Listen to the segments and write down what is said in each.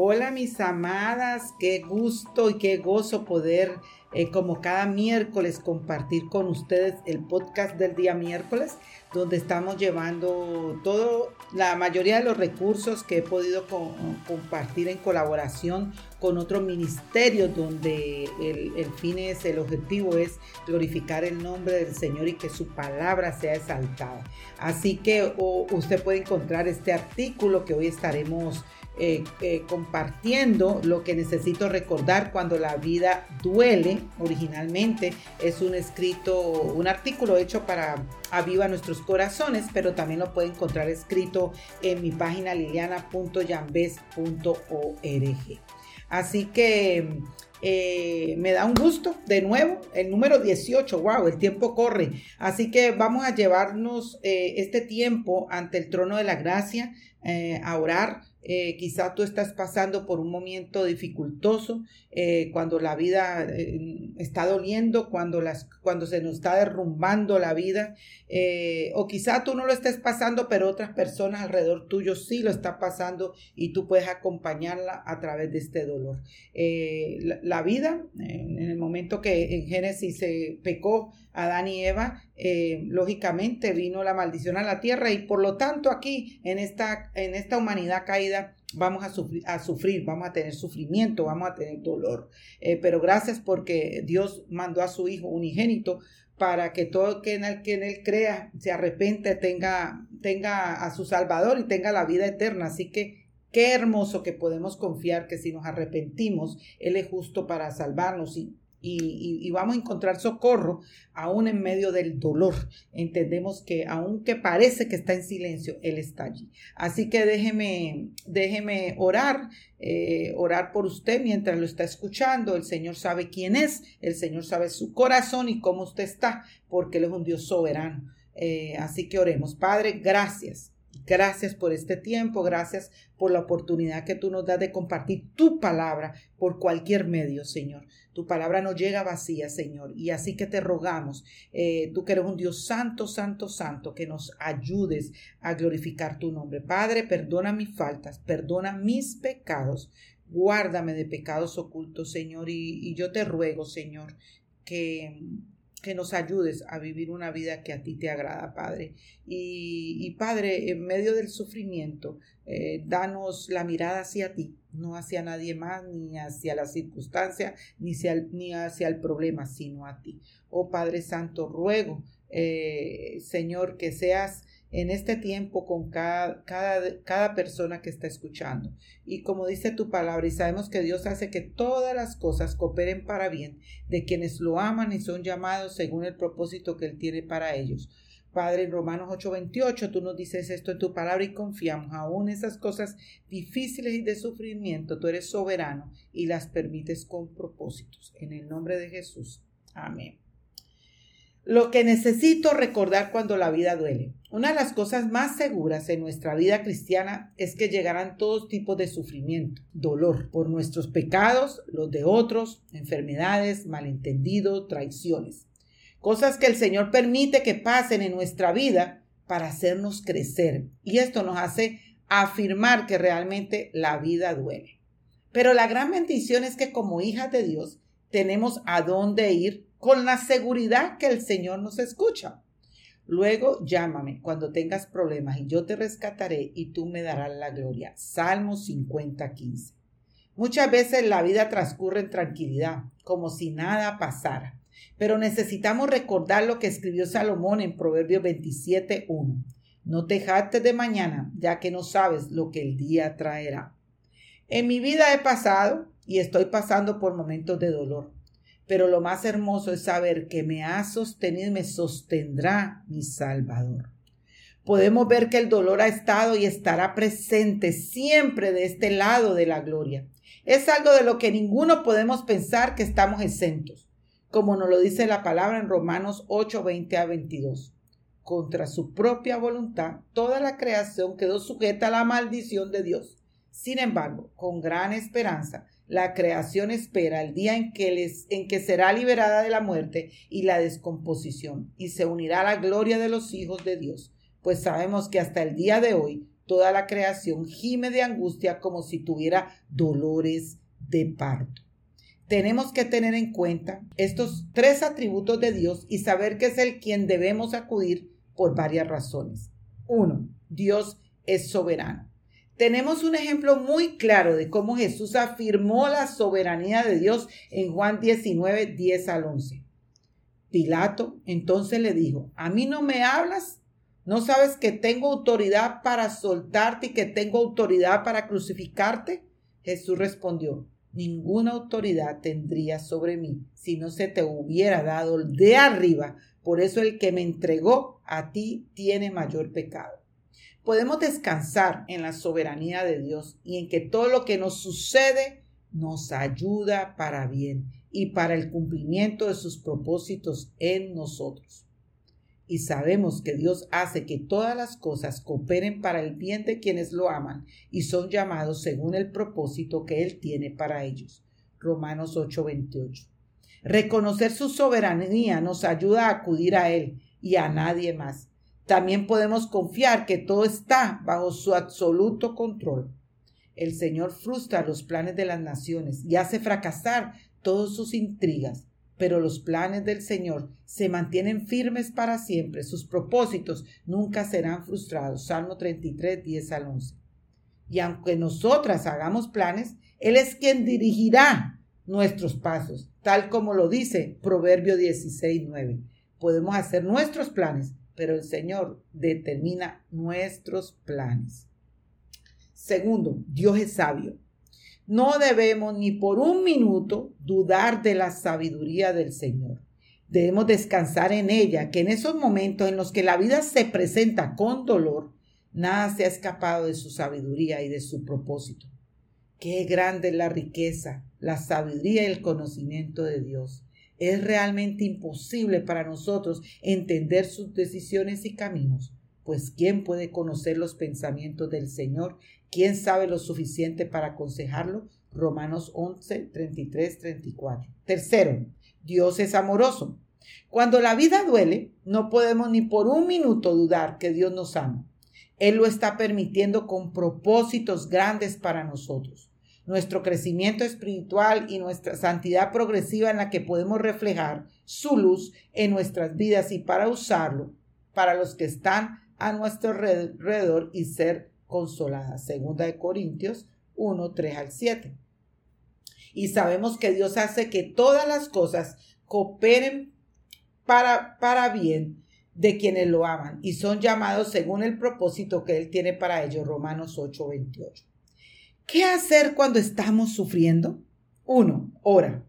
Hola mis amadas, qué gusto y qué gozo poder eh, como cada miércoles compartir con ustedes el podcast del día miércoles, donde estamos llevando todo, la mayoría de los recursos que he podido compartir en colaboración con otros ministerios, donde el, el, fin es, el objetivo es glorificar el nombre del Señor y que su palabra sea exaltada. Así que usted puede encontrar este artículo que hoy estaremos eh, eh, compartiendo lo que necesito recordar cuando la vida duele. Originalmente es un escrito, un artículo hecho para Aviva Nuestros Corazones, pero también lo puede encontrar escrito en mi página liliana.yambes.org. Así que eh, me da un gusto de nuevo, el número 18, wow, el tiempo corre. Así que vamos a llevarnos este tiempo ante el trono de la gracia, a orar eh, quizá tú estás pasando por un momento dificultoso, eh, cuando la vida eh, está doliendo, cuando, las, cuando se nos está derrumbando la vida, o quizá tú no lo estés pasando, pero otras personas alrededor tuyo sí lo están pasando y tú puedes acompañarla a través de este dolor. La, la, vida, en el momento que en Génesis se pecó Adán y Eva, lógicamente vino la maldición a la tierra y por lo tanto aquí en esta, en esta humanidad caída, vamos a sufrir, a sufrir, vamos a tener sufrimiento, vamos a tener dolor. Eh, pero gracias porque Dios mandó a su Hijo unigénito para que todo que en el que en él crea se arrepente, tenga, tenga a su Salvador y tenga la vida eterna. Así que qué hermoso que podemos confiar que si nos arrepentimos, Él es justo para salvarnos y y, vamos a encontrar socorro aún en medio del dolor. Entendemos que aunque parece que está en silencio, Él está allí. Así que déjeme, déjeme orar, eh, orar por usted mientras lo está escuchando. El Señor sabe quién es, el Señor sabe su corazón y cómo usted está, porque Él es un Dios soberano. Eh, así que oremos. Padre, gracias. Gracias por este tiempo, gracias por la oportunidad que tú nos das de compartir tu palabra por cualquier medio, Señor. Tu palabra no llega vacía, Señor. Y así que te rogamos, eh, tú que eres un Dios santo, santo, santo, que nos ayudes a glorificar tu nombre. Padre, perdona mis faltas, perdona mis pecados. Guárdame de pecados ocultos, Señor. Y, y yo te ruego, Señor, que que nos ayudes a vivir una vida que a ti te agrada, Padre. Y, Padre, en medio del sufrimiento, eh, danos la mirada hacia ti, no hacia nadie más, ni hacia la circunstancia, ni hacia, ni hacia el problema, sino a ti. Oh Padre Santo, ruego, eh, Señor, que seas en este tiempo con cada, cada, cada, persona que está escuchando. Y como dice tu palabra, y sabemos que Dios hace que todas las cosas cooperen para bien de quienes lo aman y son llamados según el propósito que Él tiene para ellos. Padre, en Romanos 8:28 tú nos dices esto en tu palabra y confiamos aún esas cosas difíciles y de sufrimiento. Tú eres soberano y las permites con propósitos. En el nombre de Jesús. Amén. Lo que necesito recordar cuando la vida duele. Una de las cosas más seguras en nuestra vida cristiana es que llegarán todos tipos de sufrimiento, dolor por nuestros pecados, los de otros, enfermedades, malentendidos, traiciones. Cosas que el Señor permite que pasen en nuestra vida para hacernos crecer. Y esto nos hace afirmar que realmente la vida duele. Pero la gran bendición es que como hijas de Dios tenemos a dónde ir con la seguridad que el Señor nos escucha. Luego llámame cuando tengas problemas y yo te rescataré y tú me darás la gloria. Salmo 50, 15. Muchas veces la vida transcurre en tranquilidad, como si nada pasara. Pero necesitamos recordar lo que escribió Salomón en Proverbios 27, 1. No te jactes de mañana, ya que no sabes lo que el día traerá. En mi vida he pasado y estoy pasando por momentos de dolor pero lo más hermoso es saber que me ha sostenido y me sostendrá mi Salvador. Podemos ver que el dolor ha estado y estará presente siempre de este lado de la gloria. Es algo de lo que ninguno podemos pensar que estamos exentos, como nos lo dice la palabra en Romanos 8, 20 a 22. Contra su propia voluntad, toda la creación quedó sujeta a la maldición de Dios. Sin embargo, con gran esperanza, la creación espera el día en que, les, en que será liberada de la muerte y la descomposición y se unirá a la gloria de los hijos de Dios, pues sabemos que hasta el día de hoy Toda la creación gime de angustia como si tuviera dolores de parto. Tenemos que tener en cuenta estos tres atributos de Dios y saber que es el quien debemos acudir por varias razones. Uno, Dios es soberano. Tenemos un ejemplo muy claro de cómo Jesús afirmó la soberanía de Dios en Juan 19, 10 al 11. Pilato entonces le dijo, ¿a mí no me hablas? ¿No sabes que tengo autoridad para soltarte y que tengo autoridad para crucificarte? Jesús respondió, ninguna autoridad tendría sobre mí si no se te hubiera dado de arriba. Por eso el que me entregó a ti tiene mayor pecado. Podemos descansar en la soberanía de Dios y en que todo lo que nos sucede nos ayuda para bien y para el cumplimiento de sus propósitos en nosotros. Y sabemos que Dios hace que todas las cosas cooperen para el bien de quienes lo aman y son llamados según el propósito que Él tiene para ellos. Romanos 8:28. Reconocer su soberanía nos ayuda a acudir a Él y a nadie más. También podemos confiar que todo está bajo su absoluto control. El Señor frustra los planes de las naciones y hace fracasar todas sus intrigas, pero los planes del Señor se mantienen firmes para siempre, sus propósitos nunca serán frustrados. Salmo 33, 10 al 11. Y aunque nosotras hagamos planes, Él es quien dirigirá nuestros pasos, tal como lo dice Proverbio 16, 9. Podemos hacer nuestros planes, pero el Señor determina nuestros planes. Segundo, Dios es sabio. No debemos ni por un minuto dudar de la sabiduría del Señor. Debemos descansar en ella, que en esos momentos en los que la vida se presenta con dolor, nada se ha escapado de su sabiduría y de su propósito. Qué grande es la riqueza, la sabiduría y el conocimiento de Dios. Es realmente imposible para nosotros entender sus decisiones y caminos, pues ¿quién puede conocer los pensamientos del Señor ¿Quién sabe lo suficiente para aconsejarlo? Romanos 11, 33, 34. Tercero, Dios es amoroso. Cuando la vida duele, no podemos ni por un minuto dudar que Dios nos ama. Él lo está permitiendo con propósitos grandes para nosotros. Nuestro crecimiento espiritual y nuestra santidad progresiva en la que podemos reflejar su luz en nuestras vidas y para usarlo para los que están a nuestro alrededor y ser consolada. Segunda de Corintios 1, 3 al 7. Y sabemos que Dios hace que todas las cosas cooperen para, para bien de quienes lo aman y son llamados según el propósito que Él tiene para ellos. Romanos 8, 28. ¿Qué hacer cuando estamos sufriendo? Uno, ora.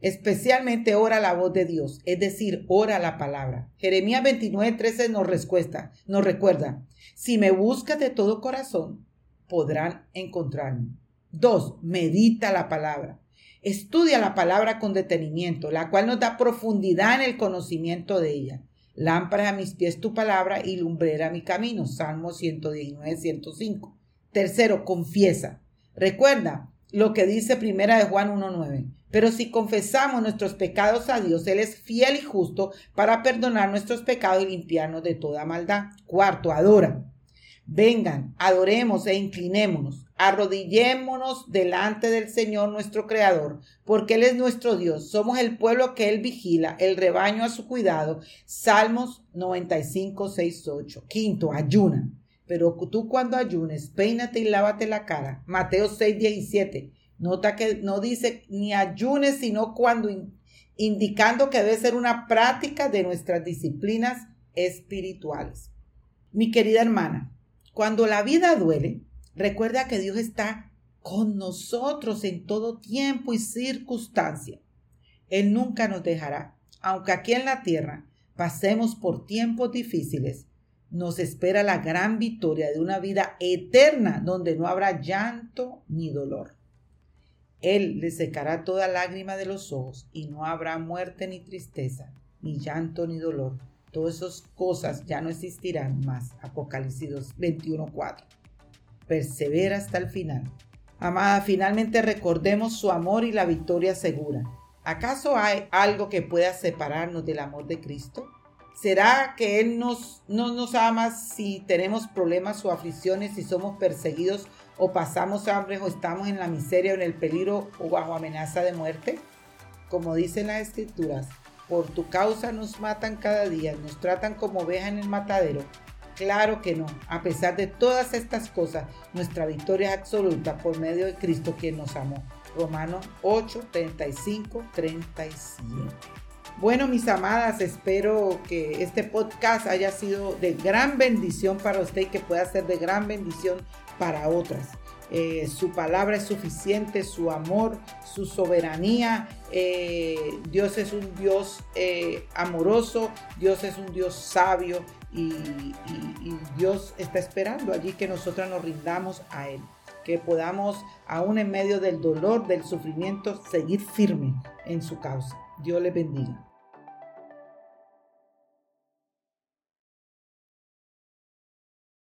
Especialmente ora la voz de Dios, es decir, ora la palabra. Jeremías 29, 13 nos, respuesta, nos recuerda, si me buscas de todo corazón, podrán encontrarme. Dos, medita la palabra. Estudia la palabra con detenimiento, la cual nos da profundidad en el conocimiento de ella. Lámpara a mis pies tu palabra y lumbrera mi camino. Salmo 119, 105. Tercero, confiesa. Recuerda lo que dice primera de Juan 1.9. Pero si confesamos nuestros pecados a Dios, Él es fiel y justo para perdonar nuestros pecados y limpiarnos de toda maldad. Cuarto, adora. Vengan, adoremos e inclinémonos, arrodillémonos delante del Señor nuestro Creador, porque Él es nuestro Dios, somos el pueblo que Él vigila, el rebaño a su cuidado. Salmos 95, 6, 8. Quinto, ayuna. Pero tú cuando ayunes, peínate y lávate la cara. Mateo 6, 17. Nota que no dice ni ayunes, sino cuando indicando que debe ser una práctica de nuestras disciplinas espirituales. Mi querida hermana, cuando la vida duele, recuerda que Dios está con nosotros en todo tiempo y circunstancia. Él nunca nos dejará, aunque aquí en la tierra pasemos por tiempos difíciles, nos espera la gran victoria de una vida eterna donde no habrá llanto ni dolor. Él le secará toda lágrima de los ojos y no habrá muerte ni tristeza, ni llanto ni dolor. Todas esas cosas ya no existirán más. Apocalipsis 21.4. Persevera hasta el final. Amada, finalmente recordemos su amor y la victoria segura. ¿Acaso hay algo que pueda separarnos del amor de Cristo? ¿Será que Él nos, no nos ama si tenemos problemas o aflicciones, si somos perseguidos o pasamos hambre o estamos en la miseria o en el peligro o bajo amenaza de muerte? Como dicen las escrituras, por tu causa nos matan cada día, nos tratan como ovejas en el matadero. Claro que no. A pesar de todas estas cosas, nuestra victoria es absoluta por medio de Cristo quien nos amó. Romanos 8, 35, 37. Bueno, mis amadas, espero que este podcast haya sido de gran bendición para usted y que pueda ser de gran bendición para otras. Eh, su palabra es suficiente, su amor, su soberanía. Eh, Dios es un Dios eh, amoroso, Dios es un Dios sabio y, Dios está esperando allí que nosotras nos rindamos a Él, que podamos, aún en medio del dolor, del sufrimiento, seguir firme en su causa. Dios les bendiga.